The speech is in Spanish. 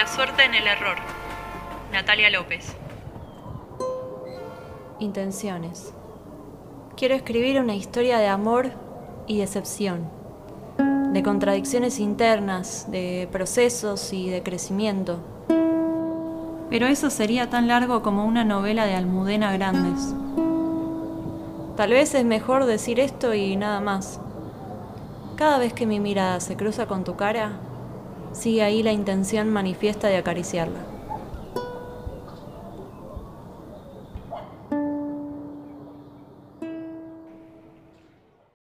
La suerte en el error. Natalia López. Intenciones. Quiero escribir una historia de amor y decepción, de contradicciones internas, de procesos y de crecimiento. Pero eso sería tan largo como una novela de Almudena Grandes. Tal vez es mejor decir esto y nada más. Cada vez que mi mirada se cruza con tu cara, sigue ahí la intención manifiesta de acariciarla.